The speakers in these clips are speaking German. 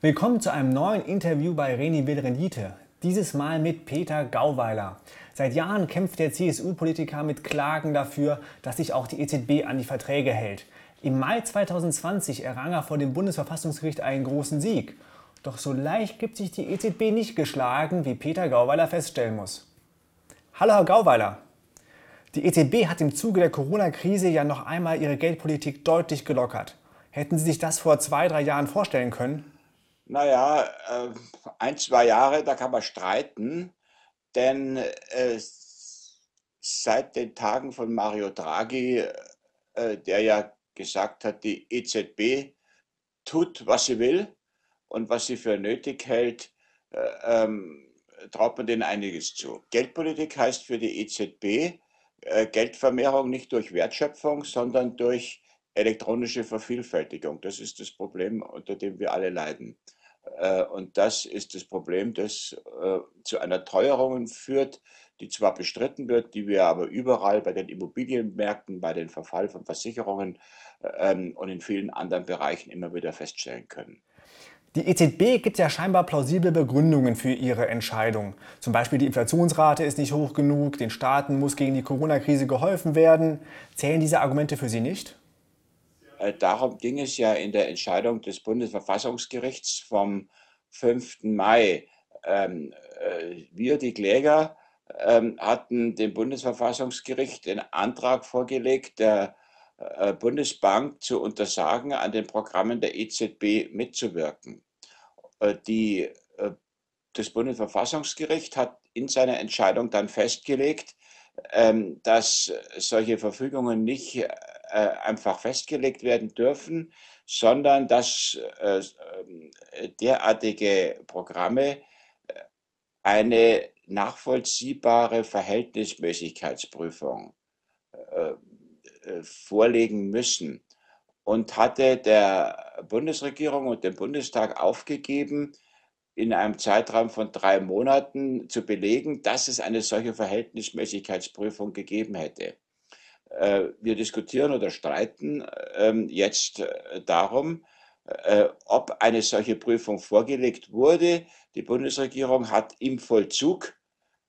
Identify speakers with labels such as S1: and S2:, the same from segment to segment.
S1: Willkommen zu einem neuen Interview bei Reni will Rendite. Dieses Mal mit Peter Gauweiler. Seit Jahren kämpft der CSU-Politiker mit Klagen dafür, dass sich auch die EZB an die Verträge hält. Im Mai 2020 errang er vor dem Bundesverfassungsgericht einen großen Sieg. Doch so leicht gibt sich die EZB nicht geschlagen, wie Peter Gauweiler feststellen muss. Hallo Herr Gauweiler. Die EZB hat im Zuge der Corona-Krise ja noch einmal ihre Geldpolitik deutlich gelockert. Hätten Sie sich das vor zwei, drei Jahren vorstellen können?
S2: Naja, äh, ein, zwei Jahre, da kann man streiten, denn äh, seit den Tagen von Mario Draghi, äh, der ja gesagt hat, die EZB tut, was sie will und was sie für nötig hält, äh, ähm, traut man denen einiges zu. Geldpolitik heißt für die EZB Geldvermehrung nicht durch Wertschöpfung, sondern durch elektronische Vervielfältigung. Das ist das Problem, unter dem wir alle leiden. Äh, und das ist das Problem, das äh, zu einer Teuerung führt, die zwar bestritten wird, die wir aber überall bei den Immobilienmärkten, bei den Verfall von Versicherungen ähm, und in vielen anderen Bereichen immer wieder feststellen können.
S1: Die EZB gibt ja scheinbar plausible Begründungen für ihre Entscheidung. Zum Beispiel die Inflationsrate ist nicht hoch genug, den Staaten muss gegen die Corona-Krise geholfen werden. Zählen diese Argumente für Sie nicht?
S2: Äh, darum ging es ja in der Entscheidung des Bundesverfassungsgerichts vom 5. Mai. Ähm, äh, wir, die Kläger, ähm, hatten dem Bundesverfassungsgericht den Antrag vorgelegt, der äh, Bundesbank zu untersagen, an den Programmen der EZB mitzuwirken. Die, das Bundesverfassungsgericht hat in seiner Entscheidung dann festgelegt, ähm, dass solche Verfügungen nicht äh, einfach festgelegt werden dürfen, sondern dass äh, äh, derartige Programme eine nachvollziehbare Verhältnismäßigkeitsprüfung vorlegen müssen und hatte der Bundesregierung und dem Bundestag aufgegeben, in einem Zeitraum von drei Monaten zu belegen, dass es eine solche Verhältnismäßigkeitsprüfung gegeben hätte. Äh, wir diskutieren oder streiten ähm, jetzt äh, darum, äh, ob eine solche Prüfung vorgelegt wurde. Die Bundesregierung hat im Vollzug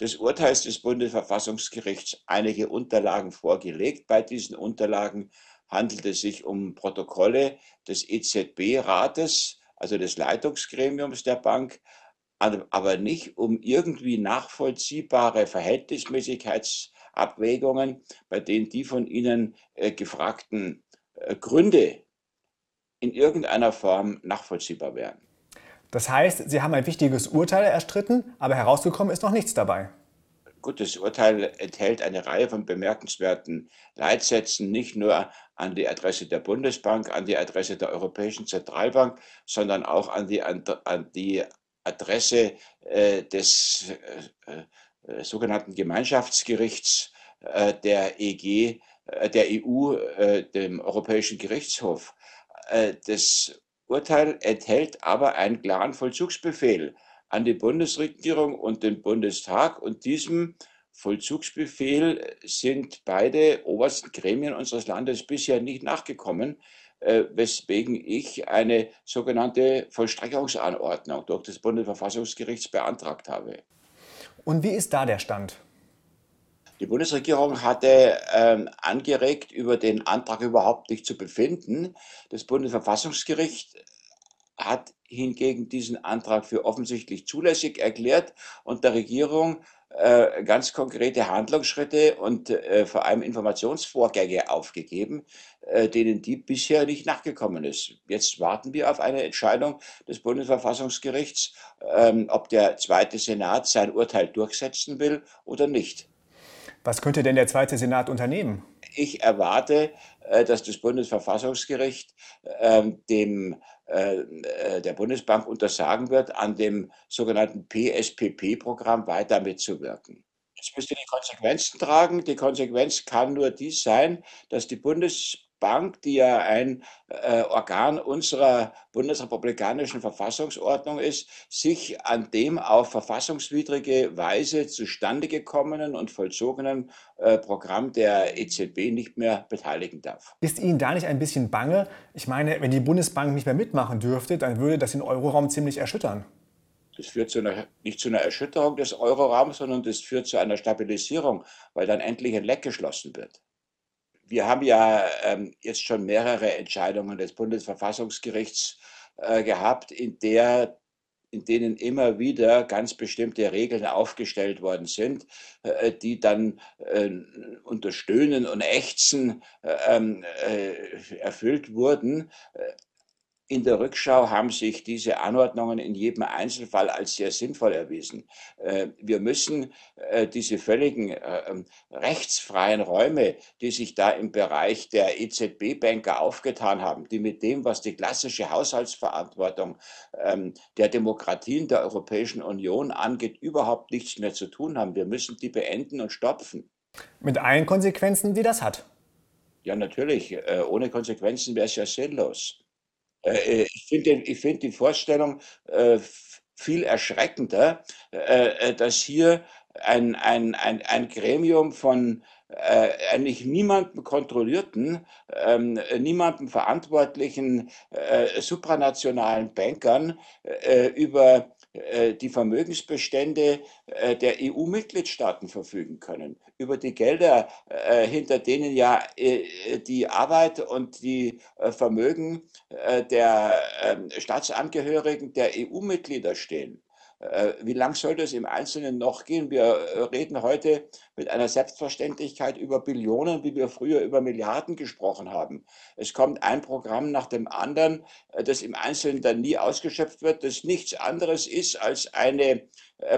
S2: des Urteils des Bundesverfassungsgerichts einige Unterlagen vorgelegt. Bei diesen Unterlagen handelt es sich um Protokolle des EZB-Rates, also des Leitungsgremiums der Bank, aber nicht um irgendwie nachvollziehbare Verhältnismäßigkeits- Abwägungen, bei denen die von Ihnen äh, gefragten äh, Gründe in irgendeiner Form nachvollziehbar wären.
S1: Das heißt, Sie haben ein wichtiges Urteil erstritten, aber herausgekommen ist noch nichts dabei.
S2: Gut, das Urteil enthält eine Reihe von bemerkenswerten Leitsätzen, nicht nur an die Adresse der Bundesbank, an die Adresse der Europäischen Zentralbank, sondern auch an die, an die Adresse äh, des äh, äh, sogenannten Gemeinschaftsgerichts äh, der EG, äh, der EU, dem Europäischen Gerichtshof. Das Urteil enthält aber einen klaren Vollzugsbefehl an die Bundesregierung und den Bundestag und diesem Vollzugsbefehl sind beide obersten Gremien unseres Landes bisher nicht nachgekommen, weswegen ich eine sogenannte Vollstreckungsanordnung durch das Bundesverfassungsgericht beantragt habe.
S1: Und wie ist da der Stand?
S2: Die Bundesregierung hatte ähm, angeregt, über den Antrag überhaupt nicht zu befinden. Das Bundesverfassungsgericht hat hingegen diesen Antrag für offensichtlich zulässig erklärt und der Regierung äh, ganz konkrete Handlungsschritte und äh, vor allem Informationsvorgänge aufgegeben, äh, denen die bisher nicht nachgekommen ist. Jetzt warten wir auf eine Entscheidung des Bundesverfassungsgerichts, ähm, ob der zweite Senat sein Urteil durchsetzen will oder nicht.
S1: Was könnte denn der zweite Senat unternehmen?
S2: Ich erwarte, äh, dass das Bundesverfassungsgericht ähm, dem der Bundesbank untersagen wird, an dem sogenannten PSPP-Programm weiter mitzuwirken. Jetzt müsst ihr die Konsequenzen tragen. Die Konsequenz kann nur dies sein, dass die Bundesbank Bundesbank, die ja ein äh, Organ unserer bundesrepublikanischen Verfassungsordnung ist, sich an dem auf verfassungswidrige Weise zustande gekommenen und vollzogenen äh, Programm der EZB nicht mehr beteiligen darf.
S1: Ist Ihnen da nicht ein bisschen bange? Ich meine, wenn die Bundesbank nicht mehr mitmachen dürfte, dann würde das den Euroraum ziemlich erschüttern.
S2: Das führt zu einer, nicht zu einer Erschütterung des Euroraums, sondern das führt zu einer Stabilisierung, weil dann endlich ein Leck geschlossen wird. Wir haben ja ähm, jetzt schon mehrere Entscheidungen des Bundesverfassungsgerichts äh, gehabt, in, der, in denen immer wieder ganz bestimmte Regeln aufgestellt worden sind, äh, die dann äh, unter Stöhnen und Ächzen äh, ähm, äh, erfüllt wurden. In der Rückschau haben sich diese Anordnungen in jedem Einzelfall als sehr sinnvoll erwiesen. Äh, wir müssen äh, diese völligen äh, ähm, rechtsfreien Räume, die sich da im Bereich der EZB-Banker aufgetan haben, die mit dem, was die klassische Haushaltsverantwortung ähm, der Demokratien der Europäischen Union angeht, überhaupt nichts mehr zu tun haben. Wir müssen die beenden und stopfen.
S1: Mit allen Konsequenzen, die das hat.
S2: Ja, natürlich. Ohne Konsequenzen wäre es ja sinnlos. Äh, äh, ich finde find die Vorstellung äh, viel erschreckender, dass hier ein, ein, ein, ein Gremium von äh, eigentlich niemanden kontrollierten, ähm, niemanden verantwortlichen äh, supranationalen Bankern äh, über äh, die Vermögensbestände äh, der EU-Mitgliedstaaten verfügen können, über die Gelder, äh, hinter denen ja die Arbeit und die Vermögen der ähm, Staatsangehörigen der EU-Mitglieder stehen. Äh, wie lang soll das im Einzelnen noch gehen? Wir äh, reden heute mit einer Selbstverständlichkeit über Billionen, wie wir früher über Milliarden gesprochen haben. Es kommt ein Programm nach dem anderen, äh, das im Einzelnen dann nie ausgeschöpft wird, das nichts anderes ist als eine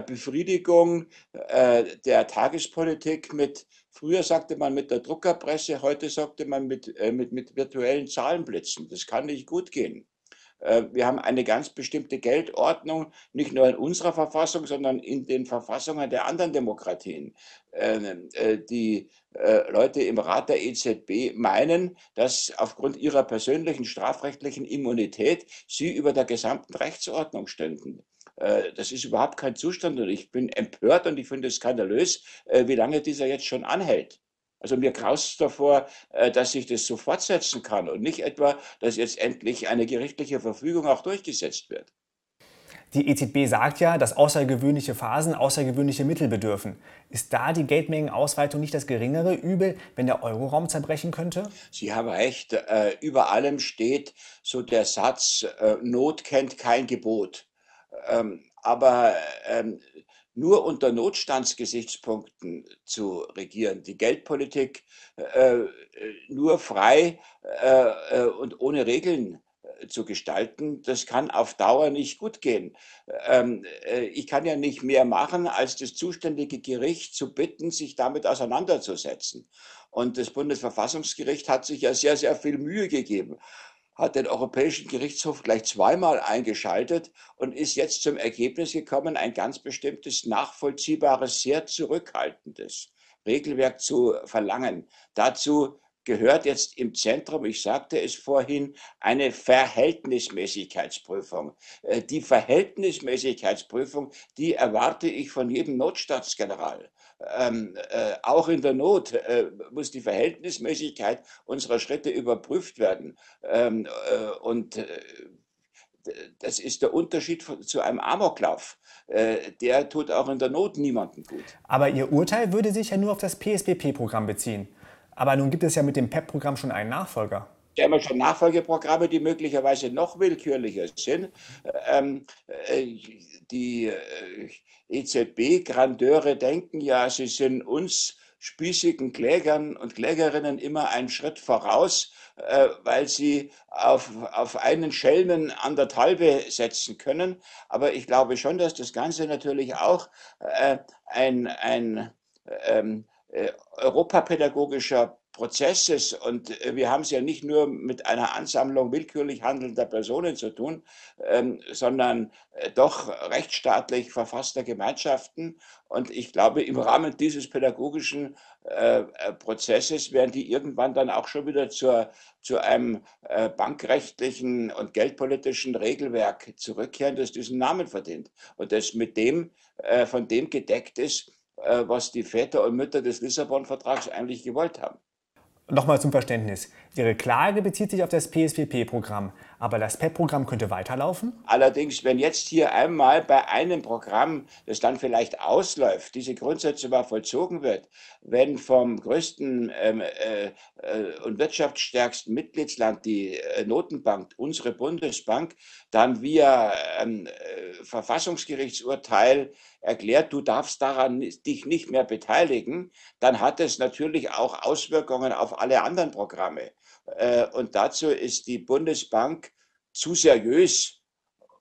S2: Befriedigung der Tagespolitik mit Früher sagte man mit der Druckerpresse, heute sagte man mit, mit, mit virtuellen Zahlenblitzen. Das kann nicht gut gehen. Äh, wir haben eine ganz bestimmte Geldordnung, nicht nur in unserer Verfassung, sondern in den Verfassungen der anderen Demokratien. Ähm, äh, die äh, Leute im Rat der EZB meinen, dass aufgrund ihrer persönlichen strafrechtlichen Immunität sie über der gesamten Rechtsordnung ständen. Das ist überhaupt kein Zustand und ich bin empört und ich finde es skandalös, wie lange dieser jetzt schon anhält. Also mir graust davor, äh, dass sich das so fortsetzen kann und nicht etwa, dass jetzt endlich eine gerichtliche Verfügung auch durchgesetzt wird.
S1: Die EZB sagt ja, dass außergewöhnliche Phasen außergewöhnliche Mittel bedürfen. Ist da die Geldmengenausweitung nicht das geringere Übel, wenn der Euroraum zerbrechen könnte?
S2: Sie haben recht. Äh, über allem steht so der Satz, äh, Not kennt kein Gebot. Ähm, aber ähm, nur unter Notstandsgesichtspunkten zu regieren, die Geldpolitik äh, äh, nur frei äh, äh und ohne Regeln äh, zu gestalten, das kann auf Dauer nicht gut gehen. Ähm, äh, ich kann ja nicht mehr machen, als das zuständige Gericht zu bitten, sich damit auseinanderzusetzen. Und das Bundesverfassungsgericht hat sich ja sehr, sehr viel Mühe gegeben hat den Europäischen Gerichtshof gleich zweimal eingeschaltet und ist jetzt zum Ergebnis gekommen, ein ganz bestimmtes, nachvollziehbares, sehr zurückhaltendes Regelwerk zu verlangen. Dazu gehört jetzt im Zentrum, ich sagte es vorhin, eine Verhältnismäßigkeitsprüfung. Äh, die Verhältnismäßigkeitsprüfung, die erwarte ich von jedem Notstaatsgeneral ähm, äh, auch in der Not äh, muss die Verhältnismäßigkeit unserer Schritte überprüft werden. Ähm, äh, und äh, das ist der Unterschied zu einem Amoklauf. Äh, der tut auch in der Not niemandem gut.
S1: Aber Ihr Urteil würde sich ja nur auf das PSBP-Programm beziehen. Aber nun gibt es ja mit dem PEP-Programm schon einen Nachfolger.
S2: Wir haben schon Nachfolgeprogramme, die möglicherweise noch willkürlicher sind. Ähm, äh, die äh, EZB-Grandeure denken ja, sie sind uns spießigen Klägern und Klägerinnen immer einen Schritt voraus, äh, weil sie auf, auf einen Schelmen an der Talbe setzen können. Aber ich glaube schon, dass das Ganze natürlich auch äh, ein, ein ähm, äh, europapädagogischer Prozesses und wir haben es ja nicht nur mit einer Ansammlung willkürlich handelnder Personen zu tun, ähm, sondern doch rechtsstaatlich verfasster Gemeinschaften. Und ich glaube, im Rahmen dieses pädagogischen äh, Prozesses werden die irgendwann dann auch schon wieder zur, zu einem äh, bankrechtlichen und geldpolitischen Regelwerk zurückkehren, das diesen Namen verdient und das mit dem, äh, von dem gedeckt ist, äh, was die Väter und Mütter des Lissabon-Vertrags eigentlich gewollt haben.
S1: Nochmal zum Verständnis. Ihre Klage bezieht sich auf das PSPP-Programm, aber das PEP-Programm könnte weiterlaufen?
S2: Allerdings, wenn jetzt hier einmal bei einem Programm, das dann vielleicht ausläuft, diese Grundsätze mal vollzogen wird, wenn vom größten ähm, äh, äh, und wirtschaftsstärksten Mitgliedsland die äh, Notenbank, unsere Bundesbank, dann via ähm, äh, Verfassungsgerichtsurteil erklärt, du darfst daran dich nicht mehr beteiligen, dann hat es natürlich auch Auswirkungen auf alle anderen Programme. Äh, und dazu ist die Bundesbank zu seriös,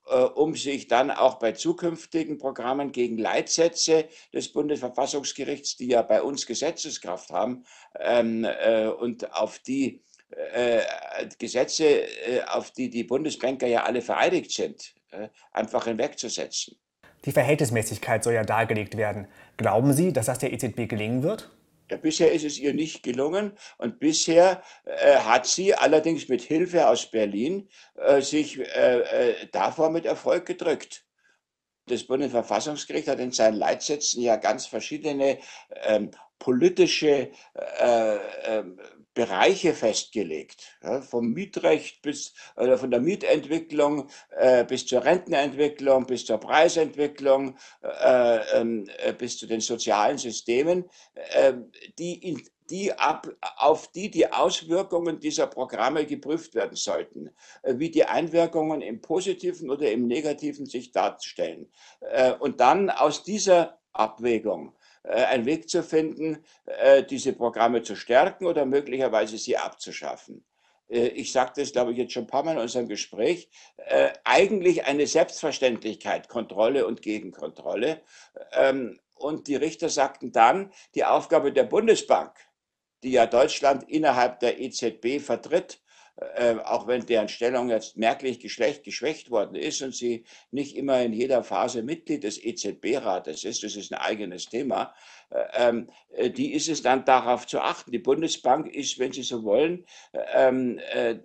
S2: äh, um sich dann auch bei zukünftigen Programmen gegen Leitsätze des Bundesverfassungsgerichts, die ja bei uns Gesetzeskraft haben, ähm, äh, und auf die Gesetze, auf die die Bundesbanker ja alle vereidigt sind, einfach hinwegzusetzen.
S1: Die Verhältnismäßigkeit soll ja dargelegt werden. Glauben Sie, dass das der EZB gelingen wird?
S2: Bisher ist es ihr nicht gelungen und bisher äh, hat sie allerdings mit Hilfe aus Berlin äh, sich äh, äh davor mit Erfolg gedrückt. Das Bundesverfassungsgericht hat in seinen Leitsätzen ja ganz verschiedene ähm, politische äh, ähm, Bereiche festgelegt, ja, vom Mietrecht bis oder von der Mietentwicklung äh, bis zur Rentenentwicklung, bis zur Preisentwicklung, äh, ähm, äh, bis zu den sozialen Systemen, ähm, die, in, die ab, auf die die Auswirkungen dieser Programme geprüft werden sollten, äh, wie die Einwirkungen im positiven oder im negativen sich darstellen. Äh, und dann aus dieser Abwägung einen Weg zu finden, äh, diese Programme zu stärken oder möglicherweise sie abzuschaffen. Äh, ich sagte es, glaube ich, jetzt schon ein paar Mal in unserem Gespräch, eigentlich eine Selbstverständlichkeit, Kontrolle und Gegenkontrolle. Ähm, und die Richter sagten dann, die Aufgabe der Bundesbank, die ja Deutschland innerhalb der EZB vertritt, äh, auch wenn deren Stellung jetzt merklich geschlecht, geschwächt worden ist und sie nicht immer in jeder Phase Mitglied des EZB-Rates ist, das ist ein eigenes Thema, äh, ähm, äh, die ist es dann darauf zu achten. Die Bundesbank ist, wenn Sie so wollen, ähm, äh,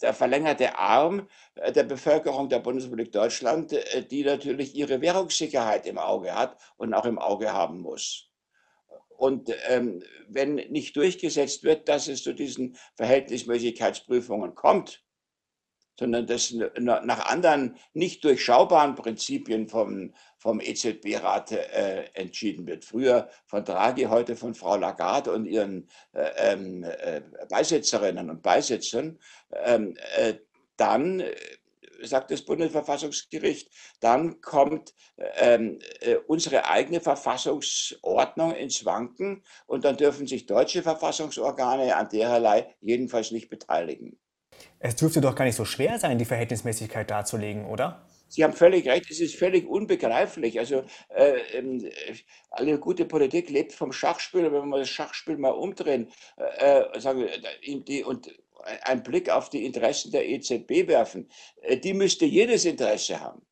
S2: der verlängerte Arm der Bevölkerung der Bundesrepublik Deutschland, die natürlich ihre Währungssicherheit im Auge hat und auch im Auge haben muss. Und ähm, wenn nicht durchgesetzt wird, dass es zu diesen Verhältnismäßigkeitsprüfungen kommt, sondern dass nach anderen nicht durchschaubaren Prinzipien vom, vom EZB-Rat äh, entschieden wird. Früher von Draghi, heute von Frau Lagarde und ihren äh, ähm, äh, Beisitzerinnen und Beisitzern, ähm, äh, dann äh, sagt das Bundesverfassungsgericht, dann kommt ähm, äh, unsere eigene Verfassungsordnung ins Wanken und dann dürfen sich deutsche Verfassungsorgane an dererlei jedenfalls nicht beteiligen.
S1: Es dürfte doch gar nicht so schwer sein, die Verhältnismäßigkeit darzulegen, oder?
S2: Sie haben völlig recht, es ist völlig unbegreiflich. Also äh, ähm, alle gute Politik lebt vom Schachspiel, wenn wir das Schachspiel mal umdrehen, äh, äh sagen, die, und einen Blick auf die Interessen der EZB werfen, äh, die müsste jedes Interesse haben.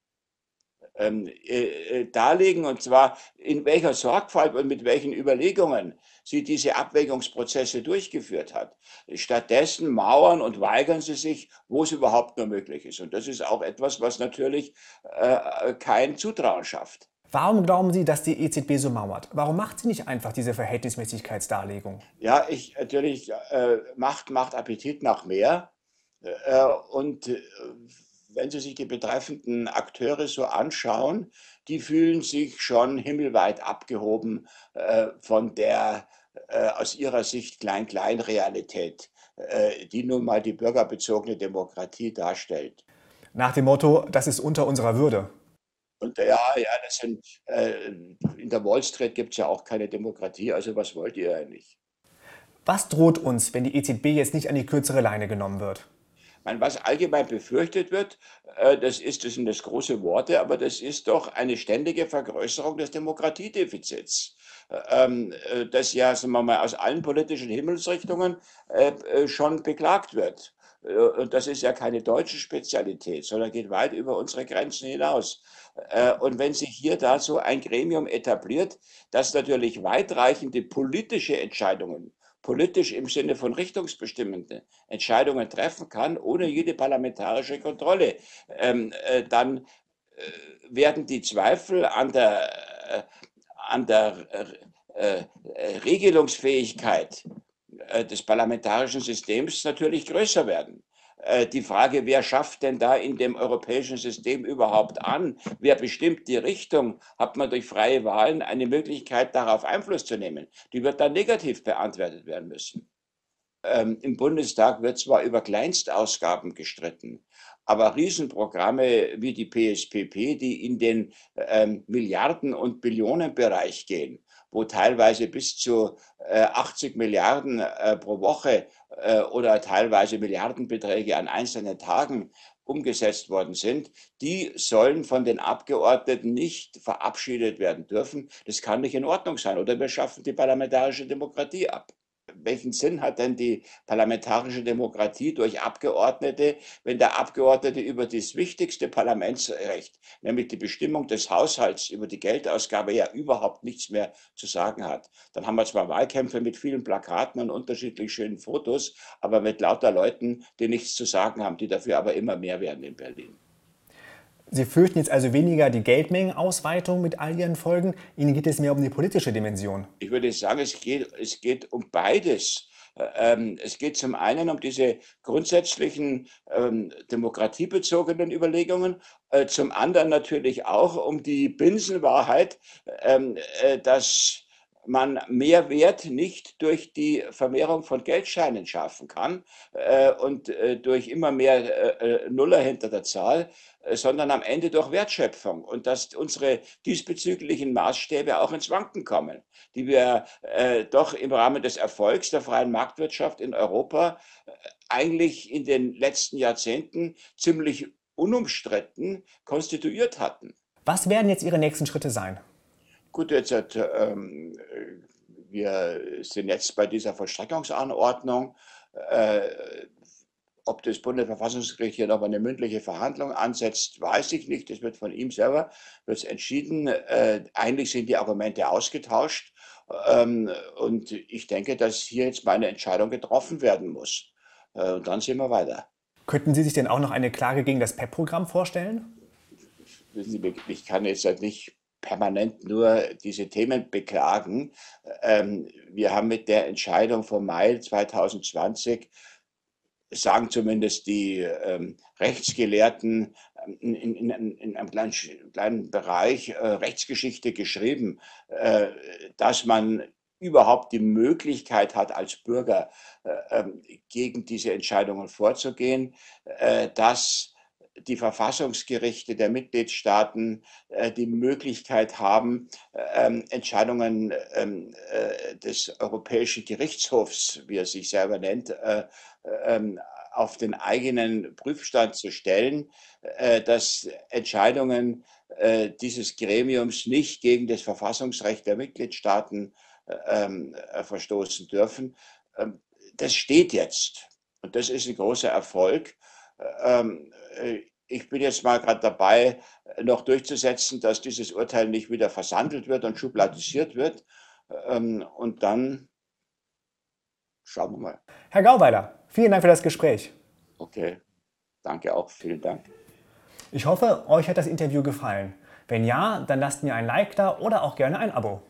S2: Ähm, äh, äh, darlegen, und zwar in welcher Sorgfalt und mit welchen Überlegungen sie diese Abwägungsprozesse durchgeführt hat. Stattdessen mauern und weigern sie sich, wo es überhaupt nur möglich ist. Und das ist auch etwas, was natürlich äh, kein Zutrauen schafft.
S1: Warum glauben Sie, dass die EZB so mauert? Warum macht sie nicht einfach diese Verhältnismäßigkeitsdarlegung?
S2: Ja, ich natürlich, äh, Macht macht Appetit nach mehr. Äh, und äh, wenn Sie sich die betreffenden Akteure so anschauen, die fühlen sich schon himmelweit abgehoben äh, von der äh, aus ihrer Sicht Klein-Klein-Realität, äh, die nun mal die bürgerbezogene Demokratie darstellt.
S1: Nach dem Motto, das ist unter unserer Würde.
S2: Und ja, ja, das sind, äh, in der Wall Street gibt es ja auch keine Demokratie, also was wollt ihr eigentlich?
S1: Was droht uns, wenn die EZB jetzt nicht an die kürzere Leine genommen wird?
S2: meine, was allgemein befürchtet wird, äh, das, ist, das sind das große Worte, aber das ist doch eine ständige Vergrößerung des Demokratiedefizits, ähm, äh, das ja sagen wir mal, aus allen politischen Himmelsrichtungen äh, schon beklagt wird. Und das ist ja keine deutsche Spezialität, sondern geht weit über unsere Grenzen hinaus. Und wenn sich hier da so ein Gremium etabliert, das natürlich weitreichende politische Entscheidungen politisch im Sinne von richtungsbestimmende Entscheidungen treffen kann, ohne jede parlamentarische Kontrolle, ähm, äh, dann äh, werden die Zweifel an der, äh, an der äh, äh, Regelungsfähigkeit äh, des parlamentarischen Systems natürlich größer werden. Äh, die Frage, wer schafft denn da in dem europäischen System überhaupt an? Wer bestimmt die Richtung? Hat man durch freie Wahlen eine Möglichkeit, darauf Einfluss zu nehmen? Die wird dann negativ beantwortet werden müssen. Ähm, Im Bundestag wird zwar über Kleinstausgaben gestritten, aber Riesenprogramme wie die PSPP, die in den ähm, Milliarden- und Billionenbereich gehen, wo teilweise bis zu äh, 80 Milliarden äh, pro Woche äh, oder teilweise Milliardenbeträge an einzelnen Tagen umgesetzt worden sind, die sollen von den Abgeordneten nicht verabschiedet werden dürfen. Das kann nicht in Ordnung sein. Oder wir schaffen die parlamentarische Demokratie ab welchen Sinn hat denn die parlamentarische Demokratie durch Abgeordnete, wenn der Abgeordnete über das wichtigste Parlamentsrecht, nämlich die Bestimmung des Haushalts, über die Geldausgabe ja überhaupt nichts mehr zu sagen hat? Dann haben wir zwar Wahlkämpfe mit vielen Plakaten und unterschiedlich schönen Fotos, aber mit lauter Leuten, die nichts zu sagen haben, die dafür aber immer mehr werden in Berlin.
S1: Sie fürchten jetzt also weniger die Geldmengenausweitung mit all ihren Folgen. Ihnen geht es mehr um die politische Dimension.
S2: Ich würde sagen, es geht, es geht um beides. Ähm, es geht zum einen um diese grundsätzlichen ähm, demokratiebezogenen Überlegungen, äh, zum anderen natürlich auch um die Binsenwahrheit, ähm, äh, dass man mehr Wert nicht durch die Vermehrung von Geldscheinen schaffen kann äh, und äh, durch immer mehr äh, äh Nuller hinter der Zahl, sondern am Ende durch Wertschöpfung und dass unsere diesbezüglichen Maßstäbe auch ins Wanken kommen, die wir äh, doch im Rahmen des Erfolgs der freien Marktwirtschaft in Europa eigentlich in den letzten Jahrzehnten ziemlich unumstritten konstituiert hatten.
S1: Was werden jetzt Ihre nächsten Schritte sein?
S2: Gut, jetzt hat, ähm, wir sind jetzt bei dieser Vollstreckungsanordnung. Äh, ob das Bundesverfassungsgericht hier noch eine mündliche Verhandlung ansetzt, weiß ich nicht. Das wird von ihm selber wird entschieden. Äh, eigentlich sind die Argumente ausgetauscht. Ähm, und ich denke, dass hier jetzt meine Entscheidung getroffen werden muss. Äh, und dann sehen wir weiter.
S1: Könnten Sie sich denn auch noch eine Klage gegen das PEP-Programm vorstellen?
S2: Wissen Sie, ich kann jetzt halt nicht permanent nur diese Themen beklagen. Ähm, wir haben mit der Entscheidung vom Mai 2020 sagen zumindest die ähm, Rechtsgelehrten ähm, in, in, in, einem kleinen, kleinen Bereich äh, Rechtsgeschichte geschrieben, äh, dass man überhaupt die Möglichkeit hat, als Bürger äh, ähm, gegen diese Entscheidungen vorzugehen, äh, dass die Verfassungsgerichte der Mitgliedstaaten äh, die Möglichkeit haben, ähm, Entscheidungen ähm, äh, des Europäischen Gerichtshofs, wie er sich selber nennt, äh, ähm, auf den eigenen Prüfstand zu stellen, äh, dass Entscheidungen äh, dieses Gremiums nicht gegen das Verfassungsrecht der Mitgliedstaaten ähm, äh, verstoßen dürfen. Ähm, das steht jetzt und das ist ein großer Erfolg. Ähm, äh, ich bin jetzt mal gerade dabei, noch durchzusetzen, dass dieses Urteil nicht wieder versandelt wird und schubladisiert wird. Ähm, und dann schauen wir mal.
S1: Herr Gauweiler, vielen Dank für das Gespräch.
S2: Okay, danke auch, vielen Dank.
S1: Ich hoffe, euch hat das Interview gefallen. Wenn ja, dann lasst mir ein Like da oder auch gerne ein Abo.